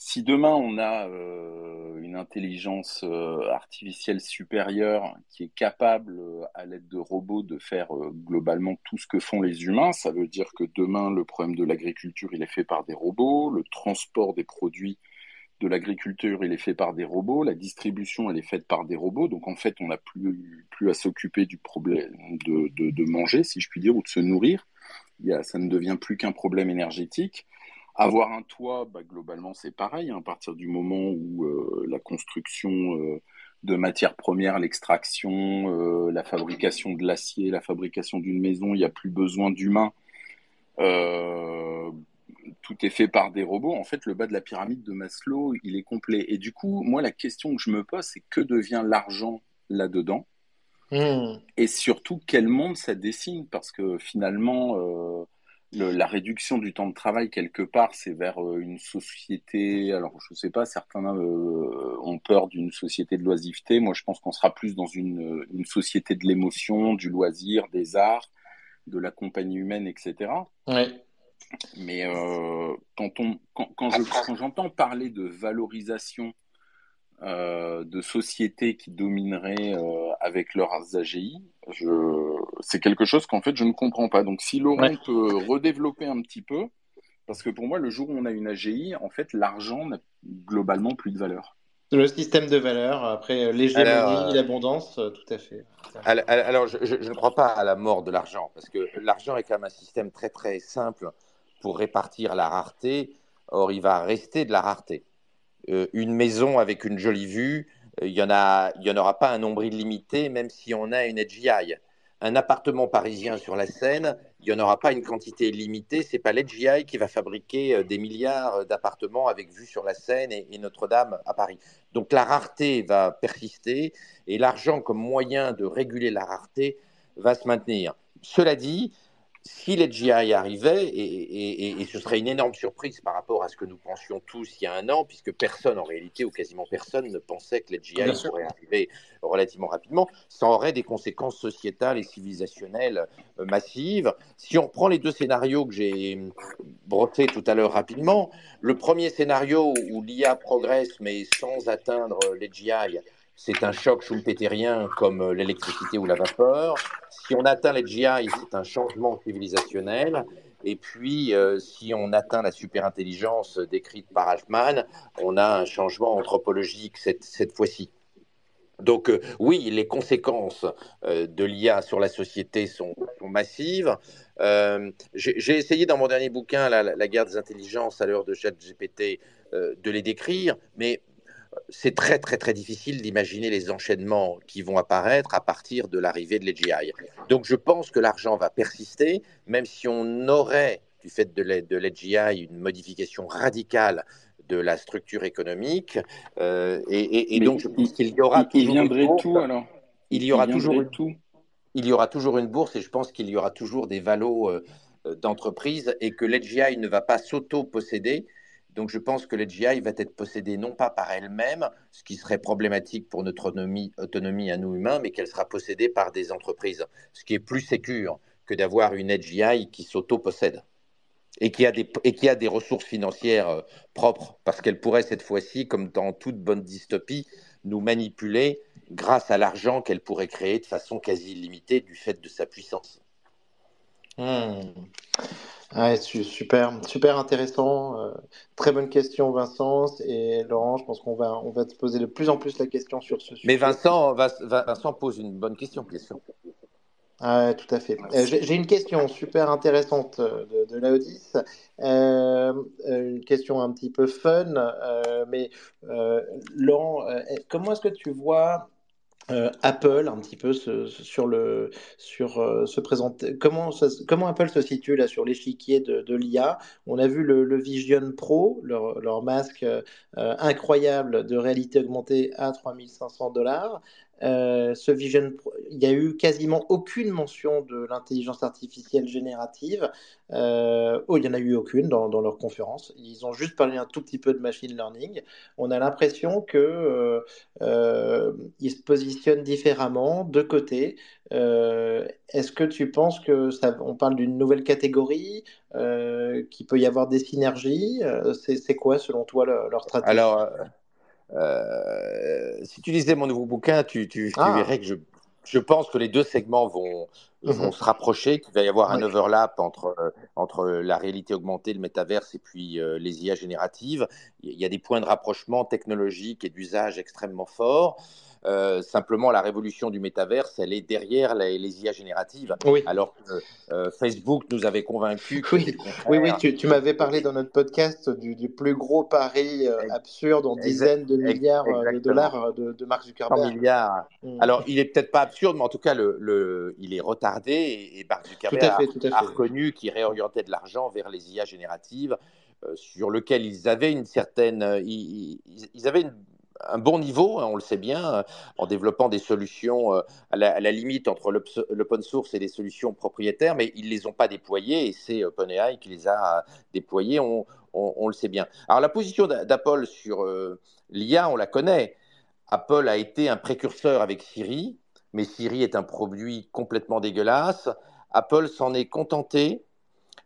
Si demain on a euh, une intelligence euh, artificielle supérieure qui est capable, euh, à l'aide de robots, de faire globalement tout ce que font les humains, ça veut dire que demain le problème de l'agriculture il est fait par des robots, le transport des produits de l'agriculture il est fait par des robots, la distribution elle est faite par des robots, donc en fait on n'a plus, plus à s'occuper du problème de, de, manger, si je puis dire, ou de se nourrir ça ne devient plus qu'un problème énergétique. Avoir un toit, bah, globalement, c'est pareil. Hein. à partir du moment où euh, la construction euh, de matières premières, l'extraction, euh, la fabrication de l'acier, la fabrication d'une maison, il n'y a plus besoin d'humains. tout est fait par des robots. En fait, le bas de la pyramide de Maslow, il est complet. Et du coup, moi, la question que je me pose, c'est que devient l'argent là-dedans? Hmm. Et surtout, quel monde ça dessine Parce que finalement, euh, la réduction du temps de travail, quelque part, c'est vers euh, une société. Alors, je ne sais pas, certains euh, ont peur d'une société de l'oisiveté. Moi, je pense qu'on sera plus dans une, une société de l'émotion, du loisir, des arts, de la compagnie humaine, etc. Ouais. Mais quand, on, quand, quand j'entends parler de valorisation euh, de sociétés qui domineraient euh, avec leurs AGI, c'est quelque chose qu'en fait je ne comprends pas. Donc si Laurent peut redévelopper un petit peu, parce que pour moi, le jour où on a une AGI, en fait, l'argent n'a globalement plus de valeur. Le système de valeur, après euh, l'hégémonie, l'abondance, tout à fait. Alors, je, je, ne crois pas à la mort de l'argent, parce que l'argent est quand même un système très très simple pour répartir la rareté. Or, il va rester de la rareté. Euh, une maison avec une jolie vue, euh, il n'y en, en aura pas un nombril limité, même si on a une HGI. Un appartement parisien sur la Seine, il n'y en aura pas une quantité limitée. C'est pas l'HGI qui va fabriquer euh, des milliards d'appartements avec vue sur la Seine et, Notre-Dame à Paris. Donc la rareté va persister et l'argent comme moyen de réguler la rareté va se maintenir. Cela dit, si les arrivait, et, ce serait une énorme surprise par rapport à ce que nous pensions tous il y a un an, puisque personne en réalité, ou quasiment personne, ne pensait que les pourrait arriver relativement rapidement, ça aurait des conséquences sociétales et civilisationnelles euh, massives. Si on reprend les deux scénarios que j'ai brotés tout à l'heure rapidement, le premier scénario où l'IA progresse mais sans atteindre les c'est un choc schumpeterien comme euh, l'électricité ou la vapeur. Si on atteint les GI, c'est un changement civilisationnel. Et puis, euh, si on atteint la superintelligence décrite par Ashman, on a un changement anthropologique cette, cette fois-ci. Donc euh, oui, les conséquences de l'IA sur la société sont, massives. J'ai essayé dans mon dernier bouquin, La, guerre des intelligences à l'heure de ChatGPT, de les décrire, mais c'est très très très difficile d'imaginer les enchaînements qui vont apparaître à partir de l'arrivée de l'EGI. Donc je pense que l'argent va persister, même si on aurait, du fait de l'EGI, une modification radicale de la structure économique. Euh, et, donc je pense qu'il y aura il, viendrait tout alors. Il y aura toujours une, tout. Il y aura toujours une bourse et je pense qu'il y aura toujours des valos euh, d'entreprise et que l'EGI ne va pas s'auto-posséder donc je pense que l'AGI va être possédée non pas par elle-même, ce qui serait problématique pour notre autonomie, à nous humains, mais qu'elle sera possédée par des entreprises, ce qui est plus sécure que d'avoir une AGI qui s'auto-possède et qui, a des, et qui a des ressources financières euh, propres, parce qu'elle pourrait cette fois-ci, comme dans toute bonne dystopie, nous manipuler grâce à l'argent qu'elle pourrait créer de façon quasi illimitée du fait de sa puissance. Hmm. Ouais, super, super intéressant. Euh, très bonne question, Vincent. Et Laurent, je pense qu'on va, on va te poser de plus en plus la question sur ce sujet. Mais Vincent, Vincent pose une bonne question, bien sûr. Ah, tout à fait. Euh, j'ai une question super intéressante de, de Laodis. Euh, une question un petit peu fun, mais Laurent, comment est-ce que tu vois euh, Apple un petit peu sur le euh, se présenter comment Apple se situe là sur l'échiquier de, l'IA on a vu le, Vision Pro leur, masque euh, incroyable de réalité augmentée à 3500 dollars euh, ce Vision il n'y a eu quasiment aucune mention de l'intelligence artificielle générative. Euh, oh, il n'y en a eu aucune dans, leur conférence. Ils ont juste parlé un tout petit peu de machine learning. On a l'impression qu'ils euh, se positionnent différemment de côté. Est-ce que tu penses que ça, on parle d'une nouvelle catégorie, qu'il peut y avoir des synergies? C'est quoi, selon toi, leur, stratégie? Euh, si tu lisais mon nouveau bouquin, tu, tu, ah. verrais que je, je, pense que les deux segments vont, mhm. vont se rapprocher, qu'il va y avoir un overlap entre, euh, entre la réalité augmentée, le métaverse et puis euh, les IA génératives. Il y a des points de rapprochement technologiques et d'usage extrêmement forts. Euh, simplement, la révolution du métaverse, elle est derrière les, IA génératives. Alors que euh, Facebook nous avait convaincus. Oui, oui, oui, tu, m'avais parlé dans notre podcast du, plus gros pari euh, absurde en dizaines de milliards de dollars de, de, Mark Zuckerberg. milliards. Mm. Alors, il est peut-être pas absurde, mais en tout cas, le, il est retardé et, Mark Zuckerberg a, reconnu qu'il réorientait de l'argent vers les IA génératives sur lequel ils avaient une certaine, ils, ils, avaient une un bon niveau, hein, on le sait bien, euh, en développant des solutions euh, à la, limite entre l'open source et les solutions propriétaires, mais ils ne les ont pas déployées et c'est OpenAI qui les a euh, déployées, on, le sait bien. Alors la position d'Apple sur l'IA, on la connaît. Apple a été un précurseur avec Siri, mais Siri est un produit complètement dégueulasse. Apple s'en est contenté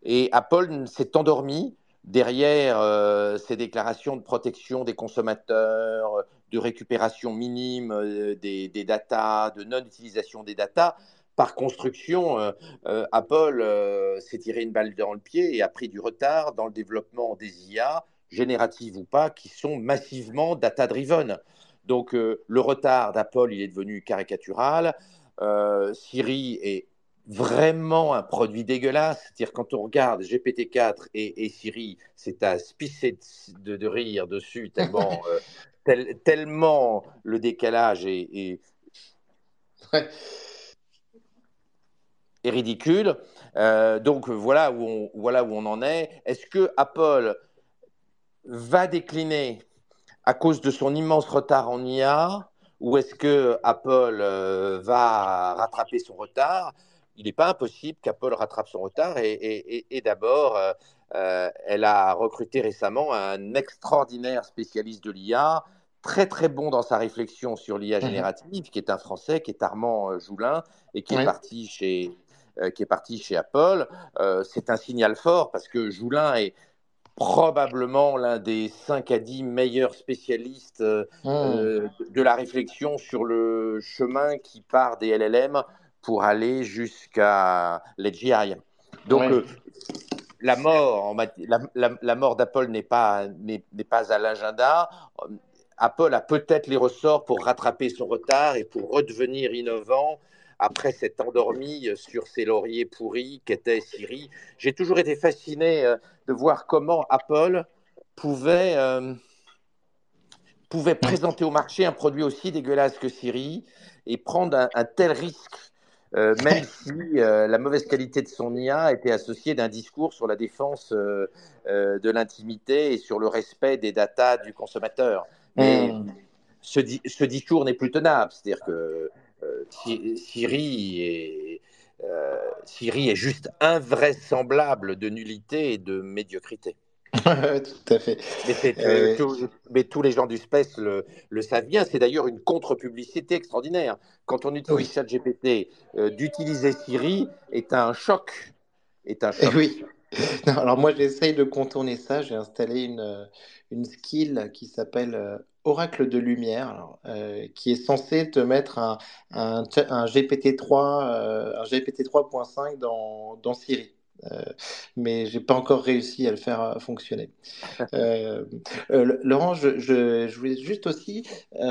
et Apple s'est endormi derrière euh, ces déclarations de protection des consommateurs, de récupération minime euh, des, des de non-utilisation des datas, par construction, euh, Apple s'est tiré une balle dans le pied et a pris du retard dans le développement des IA, génératives ou pas, qui sont massivement data-driven. Donc le retard d'Apple, il est devenu caricatural. Siri est vraiment un produit dégueulasse. C'est-à-dire, quand on regarde GPT-4 et, Siri, c'est à se pisser de, rire dessus, tellement, euh, tellement le décalage est, ridicule. Euh, donc, voilà où, on, voilà où on en est. Est-ce que Apple va décliner à cause de son immense retard en IA ou est-ce que Apple euh, va rattraper son retard? Il n'est pas impossible qu'Apple rattrape son retard. Et, d'abord, euh, euh, elle a recruté récemment un extraordinaire spécialiste de l'IA, très très bon dans sa réflexion sur l'IA mhm. générative, qui est un Français, qui est Armand euh, Joulin, et qui est parti chez qui est parti chez Apple. c'est un signal fort parce que Joulin est probablement l'un des 5 à 10 meilleurs spécialistes mhm. de la réflexion sur le chemin qui part des LLM pour aller jusqu'à l'AGI. Donc, euh, la mort, la, mort d'Apple n'est pas, n'est, pas à l'agenda. Apple a peut-être les ressorts pour rattraper son retard et pour redevenir innovant après s'être endormi sur ses lauriers pourris qu'était Siri. J'ai toujours été fasciné euh, de voir comment Apple pouvait, euh, pouvait présenter au marché un produit aussi dégueulasse que Siri et prendre un tel risque euh, même si euh, la mauvaise qualité de son IA était associée d'un discours sur la défense euh, de l'intimité et sur le respect des datas du consommateur. Mais hmm. ce, ce, discours n'est plus tenable. C'est-à-dire que Siri est, Siri est juste invraisemblable de nullité et de médiocrité. Tout à fait. Euh, mais, tous les gens du space le, savent bien. C'est d'ailleurs une contre-publicité extraordinaire. Quand on utilise ChatGPT, euh, d'utiliser Siri est un choc. Est un choc. Oui. alors moi, j'essaye de contourner ça. J'ai installé une, une skill qui s'appelle euh, Oracle de lumière, qui est censé te mettre un, un, GPT-3, un GPT 3.5 dans, dans Siri. Euh, mais j'ai pas encore réussi à le faire euh, fonctionner. Euh, Laurent, je, je, je, voulais juste aussi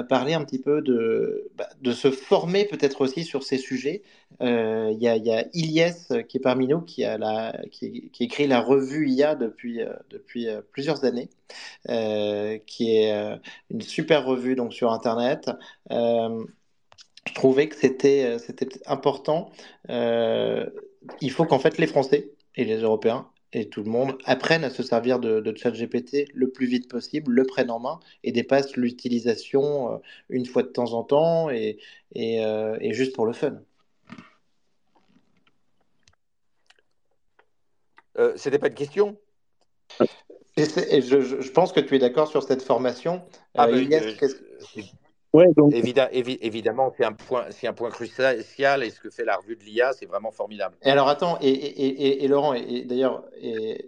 parler un petit peu de, bah, de se former peut-être aussi sur ces sujets. Il y, a, y a Ilyes qui est parmi nous, qui, a la, qui, qui écrit la revue IA depuis, depuis plusieurs années, qui est une super revue donc, sur Internet je trouvais que c'était c'était important. Il faut qu'en fait les Français et les Européens et tout le monde apprennent à se servir de, de ChatGPT le plus vite possible, le prennent en main et dépassent l'utilisation euh, une fois de temps en temps et, et, euh, et juste pour le fun. Euh, C'était pas une question? Et, et je, je, pense que tu es d'accord sur cette formation. Ah, euh, ben, Ouais, donc... Évidemment, évidemment c'est un point, c'est un point crucial. Et ce que fait la revue de l'IA, c'est vraiment formidable. Et alors attends, et, et, et Laurent, et, d'ailleurs,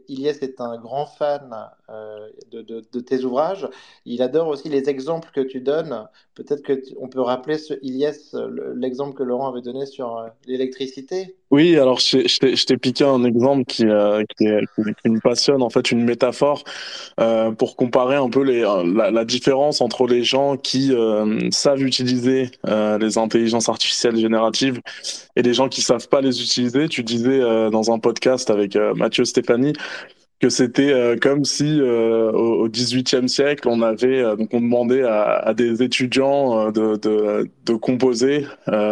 Iliès est un grand fan euh, de, de, tes ouvrages. Il adore aussi les exemples que tu donnes. Peut-être que on peut rappeler ce Iliès, l'exemple que Laurent avait donné sur euh, l'électricité. Oui, alors je, t'ai piqué un exemple qui, euh, qui, me passionne, en fait, une métaphore euh, pour comparer un peu la, différence entre les gens qui euh, savent utiliser euh, les intelligences artificielles génératives et les gens qui savent pas les utiliser. Tu disais euh, dans un podcast avec Mathieu Stéphanie que c'était euh, comme si euh, au XVIIIe siècle on avait euh, donc on demandait à, à des étudiants de, de, de composer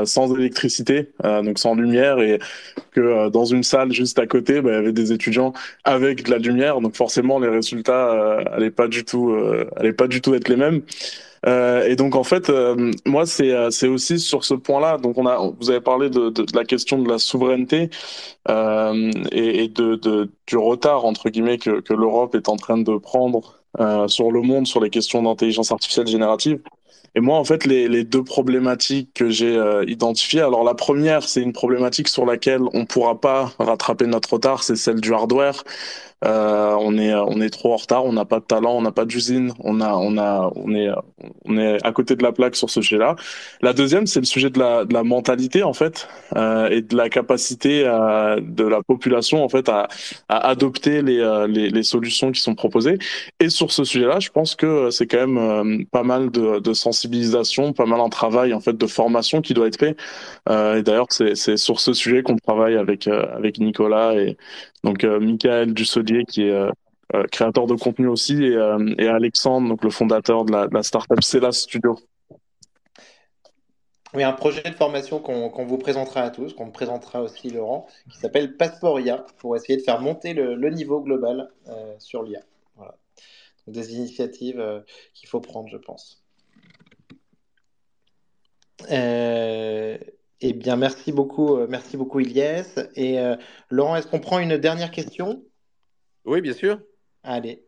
sans électricité donc sans lumière et que dans une salle juste à côté bah, il y avait des étudiants avec de la lumière. Donc forcément les résultats allaient pas du tout allaient pas du tout être les mêmes euh, et donc en fait, euh, moi c'est euh, c'est aussi sur ce point-là. Donc on a, vous avez parlé de, de, de la question de la souveraineté euh, et, et de, de, du retard entre guillemets que, que l'Europe est en train de prendre euh, sur le monde sur les questions d'intelligence artificielle générative. Et moi, en fait, les, les deux problématiques que j'ai euh, identifiées, alors la première, c'est une problématique sur laquelle on pourra pas rattraper notre retard, c'est celle du hardware. Euh, on est on est trop en retard, on n'a pas de talent, on n'a pas d'usine, on a on a on est on est à côté de la plaque sur ce sujet-là. La deuxième, c'est le sujet de la de la mentalité en fait euh, et de la capacité à, de la population en fait à, à adopter les, euh, les, les solutions qui sont proposées. Et sur ce sujet-là, je pense que c'est quand même euh, pas mal de, de sensibilisation, pas mal un travail en fait de formation qui doit être fait. Euh, et d'ailleurs, c'est c'est sur ce sujet qu'on travaille avec avec Nicolas et donc euh, Michael Dussolier qui est euh, euh, créateur de contenu aussi et, Alexandre, donc le fondateur de la, startup Cela Studio. Oui, un projet de formation qu'on qu vous présentera à tous, qu'on présentera aussi Laurent, qui s'appelle Passeport IA, pour essayer de faire monter le, niveau global sur l'IA. Voilà. Des initiatives qu'il faut prendre, je pense. Euh, eh bien, merci beaucoup, euh, merci beaucoup Ilyes. Et euh, Laurent, est-ce qu'on prend une dernière question? Oui, bien sûr. Allez.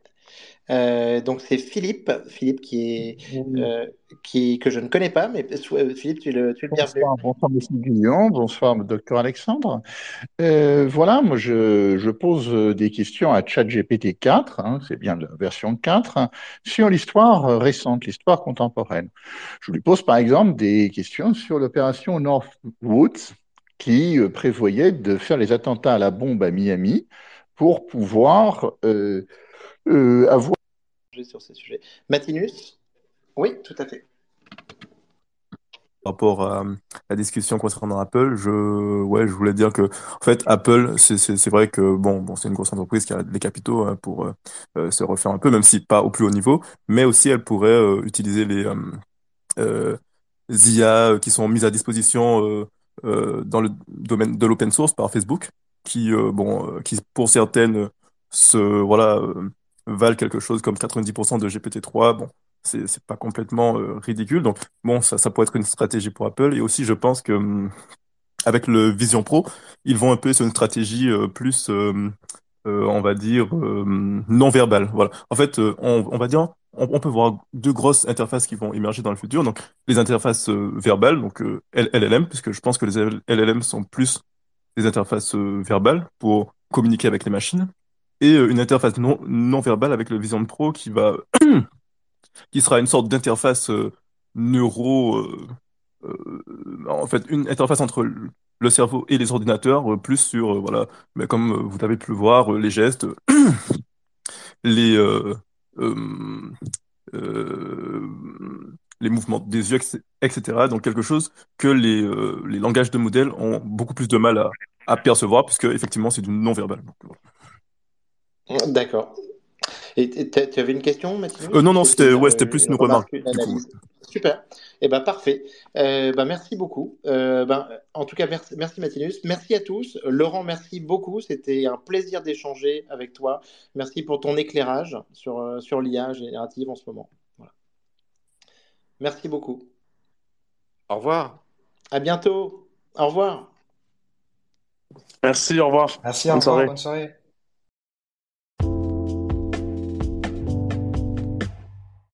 Euh, donc c'est Philippe, Philippe qui est euh, qui que je ne connais pas, mais euh, Philippe, tu es le, tu es le bonsoir, bienvenu. Bonsoir Monsieur Guillon, bonsoir Docteur Alexandre. Euh, voilà, moi je, je pose des questions à ChatGPT 4, hein, c'est bien la version 4, hein, sur l'histoire récente, l'histoire contemporaine. Je lui pose par exemple des questions sur l'opération Northwoods qui prévoyait de faire les attentats à la bombe à Miami pour pouvoir euh, euh, avoir sur ces sujets. Matinus? Oui, tout à fait. Par rapport à la discussion concernant Apple, je, ouais, je voulais dire que, en fait, Apple, c'est vrai que, bon, bon c'est une grosse entreprise qui a les capitaux hein, pour euh, se refaire un peu, même si pas au plus haut niveau, mais aussi elle pourrait euh, utiliser les euh, IA qui sont mises à disposition dans le domaine de l'open source par Facebook, qui, bon, qui pour certaines se, voilà, valent quelque chose comme 90% de GPT-3. Bon, c'est pas complètement euh, ridicule. Donc bon, ça ça pourrait être une stratégie pour Apple. Et aussi, je pense que hum, avec le Vision Pro, ils vont un peu sur une stratégie euh, plus, euh, euh, on va dire, non verbale. Voilà. En fait, on, on va dire, on, peut voir deux grosses interfaces qui vont émerger dans le futur. Donc les interfaces verbales, donc LLM, puisque je pense que les LLM sont plus des interfaces verbales pour communiquer avec les machines et euh, une interface non, non verbale avec le Vision Pro qui va qui sera une sorte d'interface euh, neuro euh, en fait une interface entre le cerveau et les ordinateurs, plus sur voilà, mais comme vous avez pu le voir, les gestes, les les mouvements des yeux, etc. Donc quelque chose que les, les langages de modèles ont beaucoup plus de mal à, à percevoir, puisque effectivement c'est du non-verbal. D'accord. Et tu avais une question, Mathieu euh, Non, non, c'était ouais, plus une remarque. Super. Eh ben parfait. Euh, ben, merci beaucoup. Euh, ben, en tout cas, merci, merci Matinus. Merci à tous. Laurent, merci beaucoup. C'était un plaisir d'échanger avec toi. Merci pour ton éclairage sur, sur l'IA générative en ce moment. Voilà. Merci beaucoup. Au revoir. À bientôt. Au revoir. Merci, au revoir. Merci, au revoir. Bonne soirée.